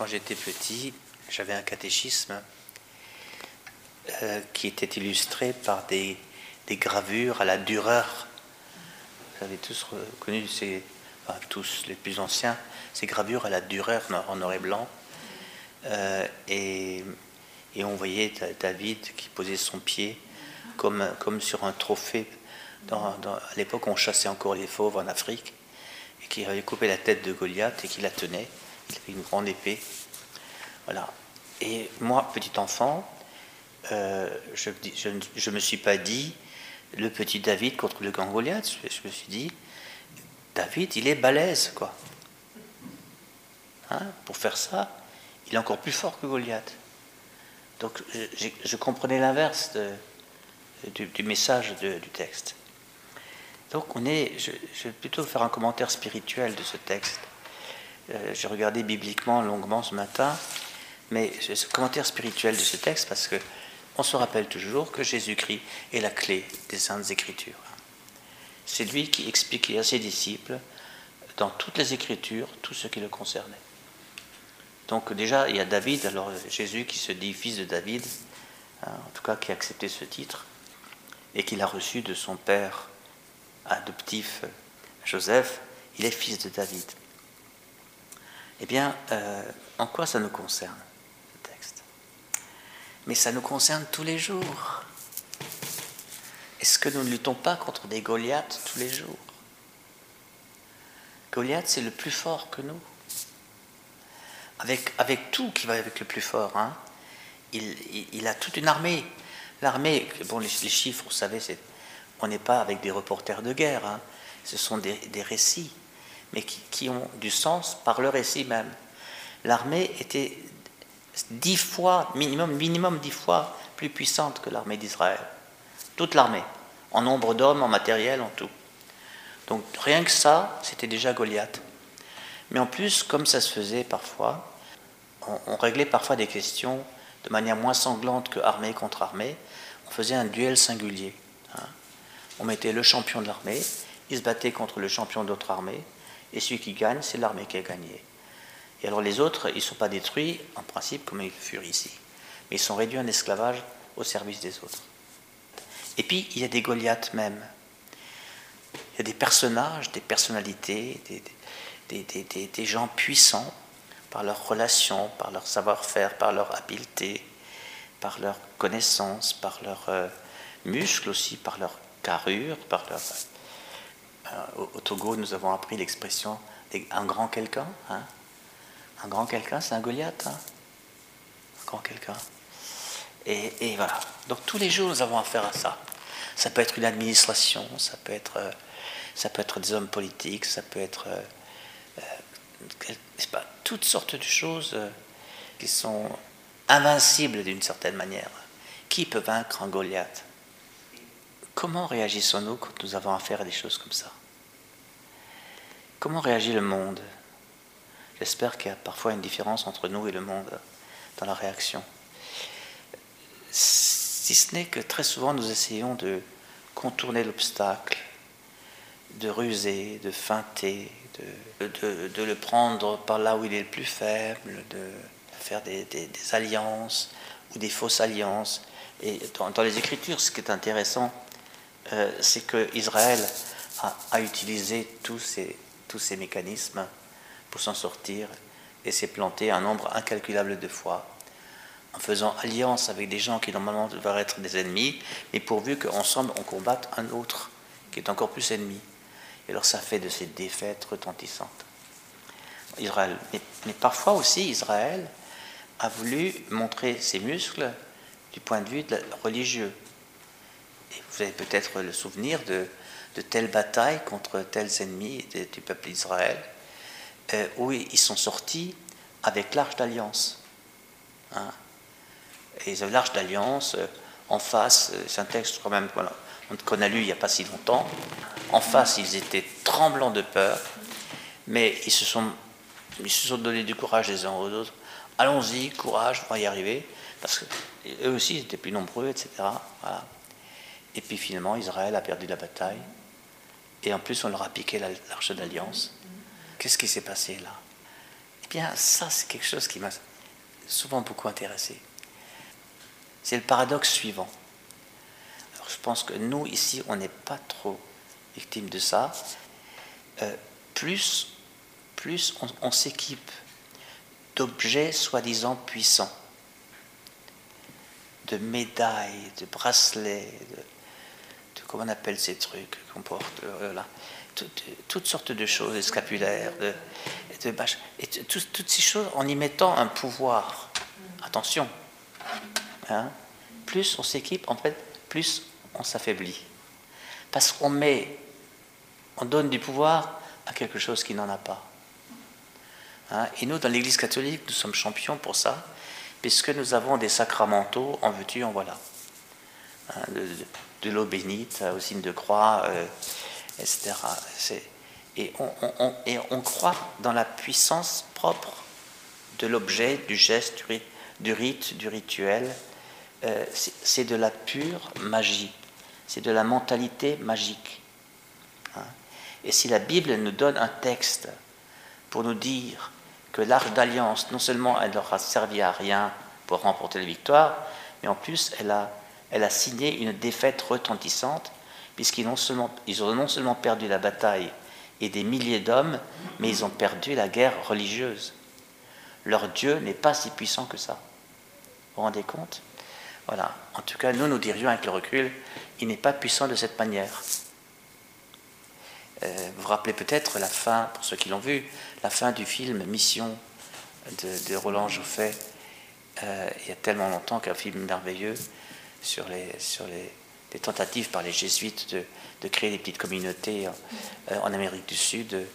quand j'étais petit, j'avais un catéchisme euh, qui était illustré par des, gravures à la dureur. Vous avez tous reconnu ces, tous les plus anciens, ces gravures à la dureur en noir et blanc. Euh, et, on voyait David qui posait son pied comme, comme sur un trophée. À l'époque, on chassait encore les fauves en Afrique, et qui avait coupé la tête de Goliath et qui la tenait. Il avait une grande épée. Voilà. Et moi, petit enfant, euh, je ne me suis pas dit le petit David contre le grand Goliath. Je, je me suis dit, David, il est balèze, quoi. Hein, pour faire ça, il est encore plus fort que Goliath. Donc je, comprenais l'inverse du, message du texte. Donc on est, je, vais plutôt faire un commentaire spirituel de ce texte. Euh, j'ai regardé bibliquement longuement ce matin, mais ce commentaire spirituel de ce texte parce que on se rappelle toujours que Jésus-Christ est la clé des saintes écritures. C'est lui qui expliquait à ses disciples dans toutes les écritures tout ce qui le concernait. Donc déjà, il y a David, alors Jésus qui se dit fils de David, hein, en tout cas qui a accepté ce titre, et qu'il a reçu de son père adoptif Joseph, il est fils de David. Eh bien, euh, en quoi ça nous concerne, ce texte? Mais ça nous concerne tous les jours. Est-ce que nous ne luttons pas contre des Goliaths tous les jours? Goliath, c'est le plus fort que nous avec, tout qui va avec le plus fort. Hein. Il, a toute une armée. L'armée, les, chiffres, vous savez, on n'est pas avec des reporters de guerre. Hein. Ce sont des, récits, mais qui, ont du sens par le récit même. L'armée était dix fois, minimum, minimum dix fois plus puissante que l'armée d'Israël. Toute l'armée, en nombre d'hommes, en matériel, en tout. Donc rien que ça, c'était déjà Goliath. Mais en plus, comme ça se faisait parfois, on, réglait parfois des questions de manière moins sanglante que armée contre armée. On faisait un duel singulier. Hein. On mettait le champion de l'armée, il se battait contre le champion d'autre armée, et celui qui gagne, c'est l'armée qui a gagné. Et alors les autres, ils ne sont pas détruits, en principe, comme ils furent ici, mais ils sont réduits en esclavage au service des autres. Et puis, il y a des Goliaths même. Il y a des personnages, des personnalités, des gens puissants par leur relation, par leur savoir-faire, par leur habileté, par leur connaissance, par leurs euh, muscles aussi, par leur carrure, par leur... Euh, au, Togo, nous avons appris l'expression un grand quelqu'un. Hein. Un grand quelqu'un, c'est un Goliath. Hein. un grand quelqu'un. Et, voilà. Donc tous les jours, nous avons affaire à ça. Ça peut être une administration, ça peut être, euh, des hommes politiques, ça peut être pas, toutes sortes de choses euh, qui sont invincibles d'une certaine manière. Qui peut vaincre un Goliath? Comment réagissons-nous quand nous avons affaire à des choses comme ça? Comment réagit le monde? J'espère qu'il y a parfois une différence entre nous et le monde dans la réaction. Si ce n'est que très souvent nous essayons de contourner l'obstacle, de ruser, de feinter, de, le prendre par là où il est le plus faible, de faire des, alliances ou des fausses alliances. Et dans, les Écritures, ce qui est intéressant, euh, c'est que Israël a, utilisé tous ces, tous ces mécanismes pour s'en sortir et s'est planté un nombre incalculable de fois en faisant alliance avec des gens qui normalement devraient être des ennemis, mais pourvu qu'ensemble on combatte un autre qui est encore plus ennemi. Et alors ça fait de ces défaites retentissantes. Israël, mais, parfois aussi Israël a voulu montrer ses muscles du point de vue religieux. Vous avez peut-être le souvenir de, de telles batailles contre tels ennemis du peuple d'Israël, euh, où ils sont sortis avec l'arche d'alliance. Hein. Et l'arche d'alliance, euh, en face, euh, c'est un texte quand même qu'on a lu il n'y a pas si longtemps, en face, ils étaient tremblants de peur, mais ils se sont, ils donné du courage les uns aux autres. Allons-y, courage, on va y arriver, parce qu'eux aussi ils étaient plus nombreux, etc. Et puis finalement, Israël a perdu la bataille, et en plus, on leur a piqué l'arche d'alliance. Qu'est-ce qui s'est passé là? Bien, ça, c'est quelque chose qui m'a souvent beaucoup intéressé. C'est le paradoxe suivant. Je pense que nous, ici, on n'est pas trop victimes de ça. Euh, plus, plus on, s'équipe d'objets soi-disant puissants, de médailles, de bracelets, de, comment on appelle ces trucs qu'on porte, euh, là, toutes sortes de choses, scapulaires, de, de et toutes ces choses en y mettant un pouvoir. Attention, hein, plus on s'équipe, en fait, plus on s'affaiblit. Parce qu'on met, on donne du pouvoir à quelque chose qui n'en a pas. Hein, et nous, dans l'Église catholique, nous sommes champions pour ça, puisque nous avons des sacramentaux, en veux-tu, en voilà. Hein, l'eau bénite au signe de croix, euh, etc. Et on, et on, croit dans la puissance propre de l'objet, du geste, du, rite, du rituel. Euh, c'est de la pure magie, c'est de la mentalité magique. Hein. Et si la Bible nous donne un texte pour nous dire que l'arche d'alliance, non seulement elle leur a servi à rien pour remporter la victoire, mais en plus elle a, elle a signé une défaite retentissante, puisqu'ils ont, non seulement perdu la bataille et des milliers d'hommes, mais ils ont perdu la guerre religieuse. Leur Dieu n'est pas si puissant que ça. Vous vous rendez compte? Voilà. En tout cas, nous, nous dirions avec le recul, il n'est pas puissant de cette manière. Euh, vous vous rappelez peut-être la fin, pour ceux qui l'ont vu, la fin du film Mission de, Roland Joffé, euh, il y a tellement longtemps qu'un film merveilleux sur les, sur les, tentatives par les jésuites de, de créer des petites communautés euh, en Amérique du Sud,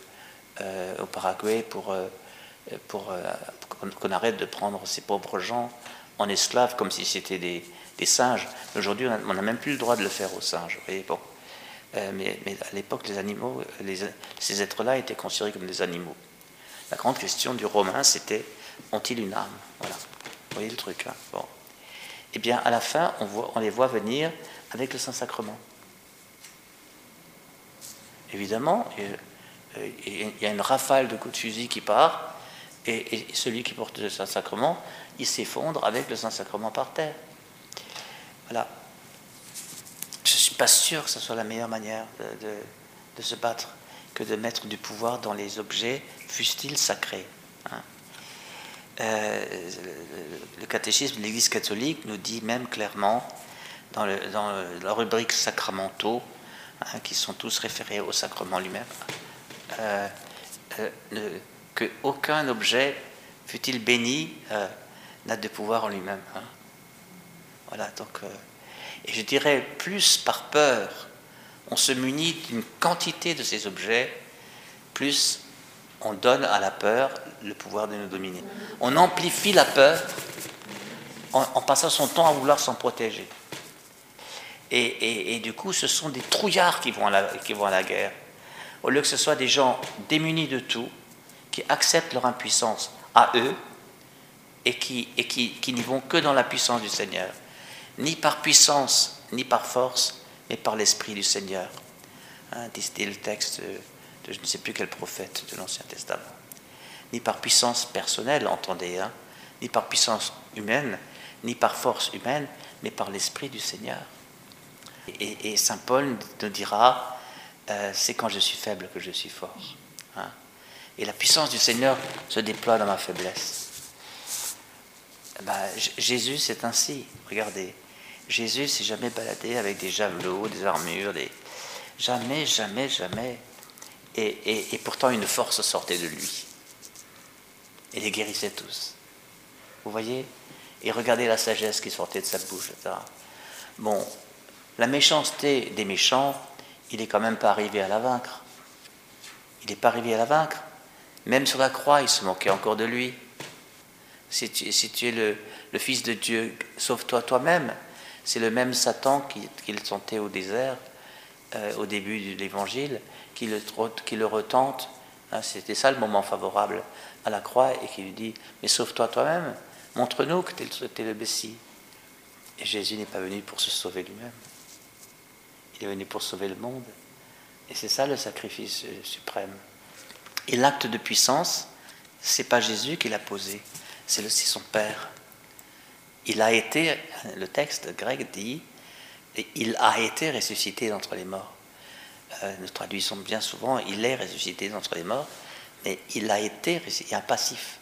au Paraguay, pour, pour qu'on arrête de prendre ces pauvres gens en esclaves comme si c'était des, des, singes. Aujourd'hui, on n'a même plus le droit de le faire aux singes. Euh, mais, à l'époque, les animaux, ces êtres-là étaient considérés comme des animaux. La grande question du Romain, c'était ont-ils une âme? Voilà. Vous voyez le truc, hein. Eh bien, à la fin, on, les voit venir avec le Saint-Sacrement. Évidemment, euh, il y a une rafale de coups de fusil qui part, et, celui qui porte le Saint-Sacrement, il s'effondre avec le Saint-Sacrement par terre. Voilà pas sûr que ce soit la meilleure manière de, se battre que de mettre du pouvoir dans les objets, fussent-ils sacrés. Hein. Euh, le, catéchisme de l'Église catholique nous dit même clairement, dans, la rubrique sacramentaux, hein, qui sont tous référés au sacrement lui-même, euh, euh, qu'aucun objet, fut-il béni, n'a de pouvoir en lui-même. Hein. Voilà, donc et je dirais plus par peur, on se munit d'une quantité de ces objets, plus on donne à la peur le pouvoir de nous dominer. On amplifie la peur en, passant son temps à vouloir s'en protéger. Et, du coup, ce sont des trouillards qui vont, à la, guerre. Au lieu que ce soit des gens démunis de tout, qui acceptent leur impuissance à eux et qui, n'y vont que dans la puissance du Seigneur ni par puissance, ni par force, mais par l'Esprit du Seigneur. Hein, le texte je ne sais plus quel prophète de l'Ancien Testament. Ni par puissance personnelle, entendez, hein, ni par puissance humaine, ni par force humaine, mais par l'Esprit du Seigneur. Et, Saint Paul nous dira, euh, c'est quand je suis faible que je suis fort. Hein. Et la puissance du Seigneur se déploie dans ma faiblesse. Ben, Jésus, c'est ainsi. Regardez, Jésus s'est jamais baladé avec des javelots, des armures, des... jamais, jamais, jamais. Et, pourtant une force sortait de lui. Et les guérissait tous. Vous voyez? Et regardez la sagesse qui sortait de sa bouche, etc. Bon, la méchanceté des méchants, il n'est quand même pas arrivé à la vaincre. Il n'est pas arrivé à la vaincre. Même sur la croix, il se moquait encore de lui. Si tu, es le, Fils de Dieu, sauve-toi toi-même. C'est le même Satan qu'il tentait au désert, euh, au début de l'Évangile, qui le, retente. Hein, c'était ça le moment favorable à la croix et qui lui dit Mais sauve-toi toi-même, montre-nous que tu es, le Messie. Et Jésus n'est pas venu pour se sauver lui-même. Il est venu pour sauver le monde. Et c'est ça le sacrifice suprême. Et l'acte de puissance, c'est pas Jésus qui l'a posé, c'est son Père. Il a été, le texte grec dit, il a été ressuscité d'entre les morts. Euh, nous traduisons bien souvent, il est ressuscité d'entre les morts, mais il a été, il y a un passif,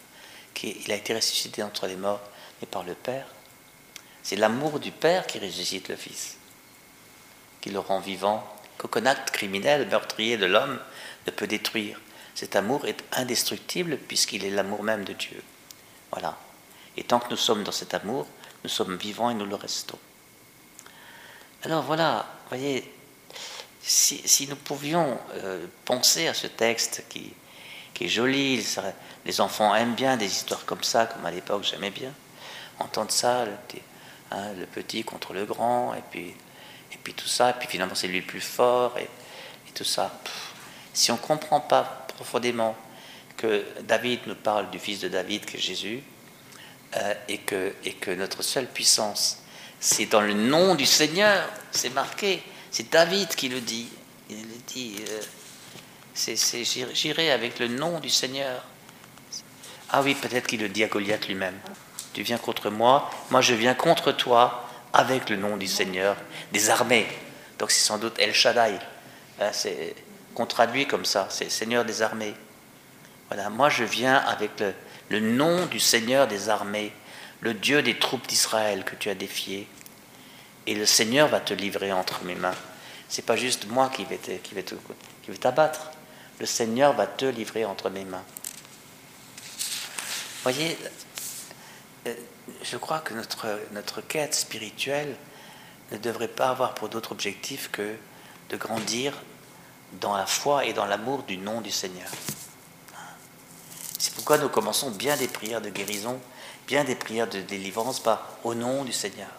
il a été ressuscité d'entre les morts, mais par le Père. C'est l'amour du Père qui ressuscite le Fils, qui le rend vivant, qu'aucun acte criminel, meurtrier de l'homme ne peut détruire. Cet amour est indestructible puisqu'il est l'amour même de Dieu. Voilà. Et tant que nous sommes dans cet amour, nous sommes vivants et nous le restons. Alors voilà, voyez, si, nous pouvions euh, penser à ce texte qui, est joli, les enfants aiment bien des histoires comme ça, comme à l'époque j'aimais bien, entendre ça, le, hein, petit contre le grand, et puis, tout ça, et puis finalement c'est lui le plus fort, et, tout ça. si on ne comprend pas profondément que David nous parle du fils de David, que Jésus, euh, et que notre seule puissance, c'est dans le nom du Seigneur, c'est marqué, c'est David qui le dit. Il dit, euh, c'est, j'irai avec le nom du Seigneur. Ah oui, peut-être qu'il le dit à Goliath lui-même. Tu viens contre moi, moi je viens contre toi avec le nom du Seigneur des armées. Donc c'est sans doute El Shaddai. Hein, c'est, qu'on traduit comme ça, c'est Seigneur des armées. Voilà, moi je viens avec le, le nom du Seigneur des armées, le Dieu des troupes d'Israël que tu as défié. Et le Seigneur va te livrer entre mes mains. C'est pas juste moi qui vais, qui vais, qui vais t'abattre. Le Seigneur va te livrer entre mes mains. Voyez, euh, je crois que notre, notre quête spirituelle ne devrait pas avoir pour d'autre objectif que de grandir dans la foi et dans l'amour du nom du Seigneur. C'est pourquoi nous commençons bien des prières de guérison, bien des prières de délivrance par au nom du Seigneur.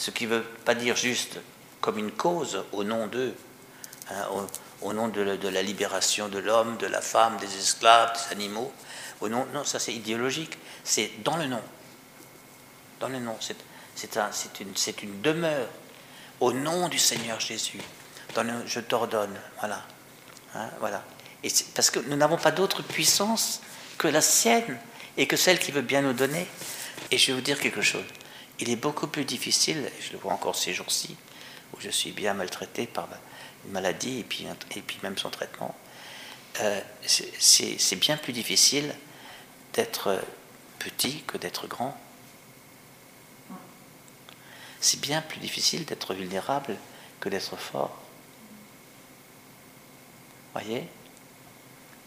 Ce qui ne veut pas dire juste comme une cause au nom d'eux, hein, au, nom de, la libération de l'homme, de la femme, des esclaves, des animaux. Au nom, non, ça c'est idéologique. C'est dans le nom. Dans le nom. C'est une, demeure. Au nom du Seigneur Jésus. Je t'ordonne. Voilà. Hein, voilà. Parce que nous n'avons pas d'autre puissance que la sienne et que celle qui veut bien nous donner. Et je vais vous dire quelque chose. Il est beaucoup plus difficile, je le vois encore ces jours-ci, où je suis bien maltraité par une maladie et puis, et puis même son traitement. Euh, c'est bien plus difficile d'être petit que d'être grand. C'est bien plus difficile d'être vulnérable que d'être fort. Voyez?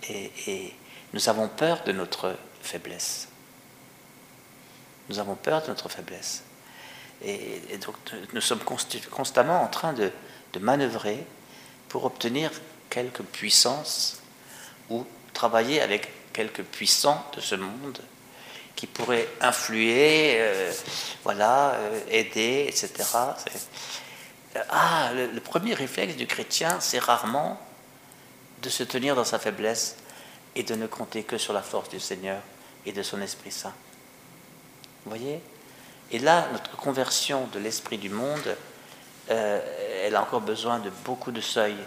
Et, nous avons peur de notre faiblesse. Nous avons peur de notre faiblesse. Et, donc nous sommes constamment en train de, manœuvrer pour obtenir quelque puissance ou travailler avec quelques puissants de ce monde qui pourraient influer, euh, voilà, euh, aider, etc. Ah, le, premier réflexe du chrétien, c'est rarement de se tenir dans sa faiblesse et de ne compter que sur la force du Seigneur et de son Esprit Saint. Vous voyez? Et là, notre conversion de l'esprit du monde, euh, elle a encore besoin de beaucoup de seuils.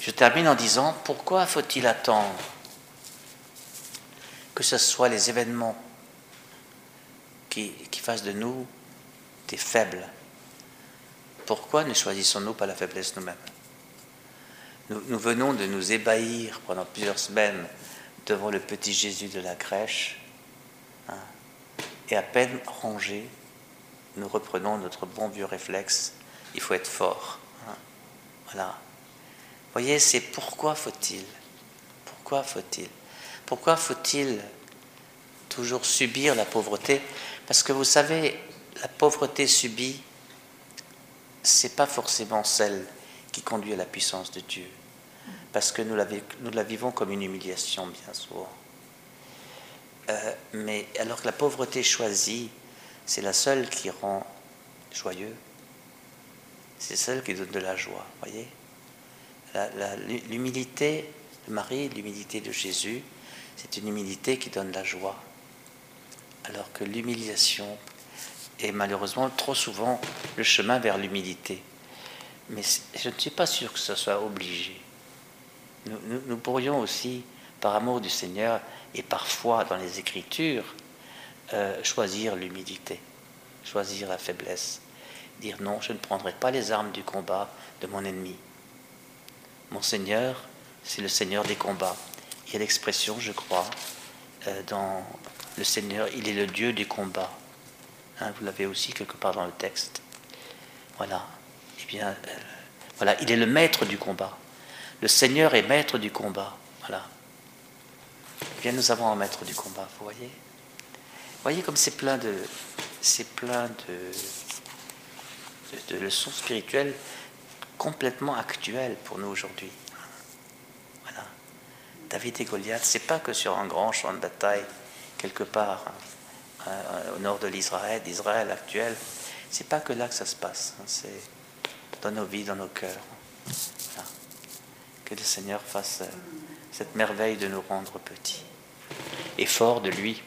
Je termine en disant, pourquoi faut-il attendre que ce soit les événements qui, fassent de nous des faibles? Pourquoi ne choisissons-nous pas la faiblesse nous-mêmes? Nous, venons de nous ébahir pendant plusieurs semaines devant le petit Jésus de la crèche, hein, et à peine rangé, nous reprenons notre bon vieux réflexe, il faut être fort. Hein. Voilà. voyez, c'est pourquoi faut-il Pourquoi faut-il Pourquoi faut-il toujours subir la pauvreté? Parce que vous savez, la pauvreté subie, c'est pas forcément celle qui conduit à la puissance de Dieu parce que nous la, nous la vivons comme une humiliation bien souvent. Euh, mais alors que la pauvreté choisie, c'est la seule qui rend joyeux, c'est celle qui donne de la joie, voyez? L'humilité de Marie, l'humilité de Jésus, c'est une humilité qui donne la joie. Alors que l'humiliation est malheureusement trop souvent le chemin vers l'humilité. Mais je ne suis pas sûr que ce soit obligé. Nous, pourrions aussi, par amour du Seigneur, et parfois dans les Écritures, euh, choisir l'humilité, choisir la faiblesse, dire non, je ne prendrai pas les armes du combat de mon ennemi. Mon Seigneur, c'est le Seigneur des combats. Il y a l'expression, je crois, euh, dans le Seigneur, il est le Dieu des combats. Hein, vous l'avez aussi quelque part dans le texte. Voilà. Eh bien, euh, voilà, il est le maître du combat. Le Seigneur est maître du combat. Voilà. Bien, nous avons un maître du combat, vous voyez. Vous voyez comme c'est plein de, c'est plein de, leçons spirituelles complètement actuelles pour nous aujourd'hui. Voilà. David et Goliath, c'est pas que sur un grand champ de bataille quelque part hein, au nord de l'Israël, d'Israël actuel. C'est pas que là que ça se passe. Hein, c'est dans nos vies, dans nos cœurs. Que le Seigneur fasse euh, cette merveille de nous rendre petits et forts de lui.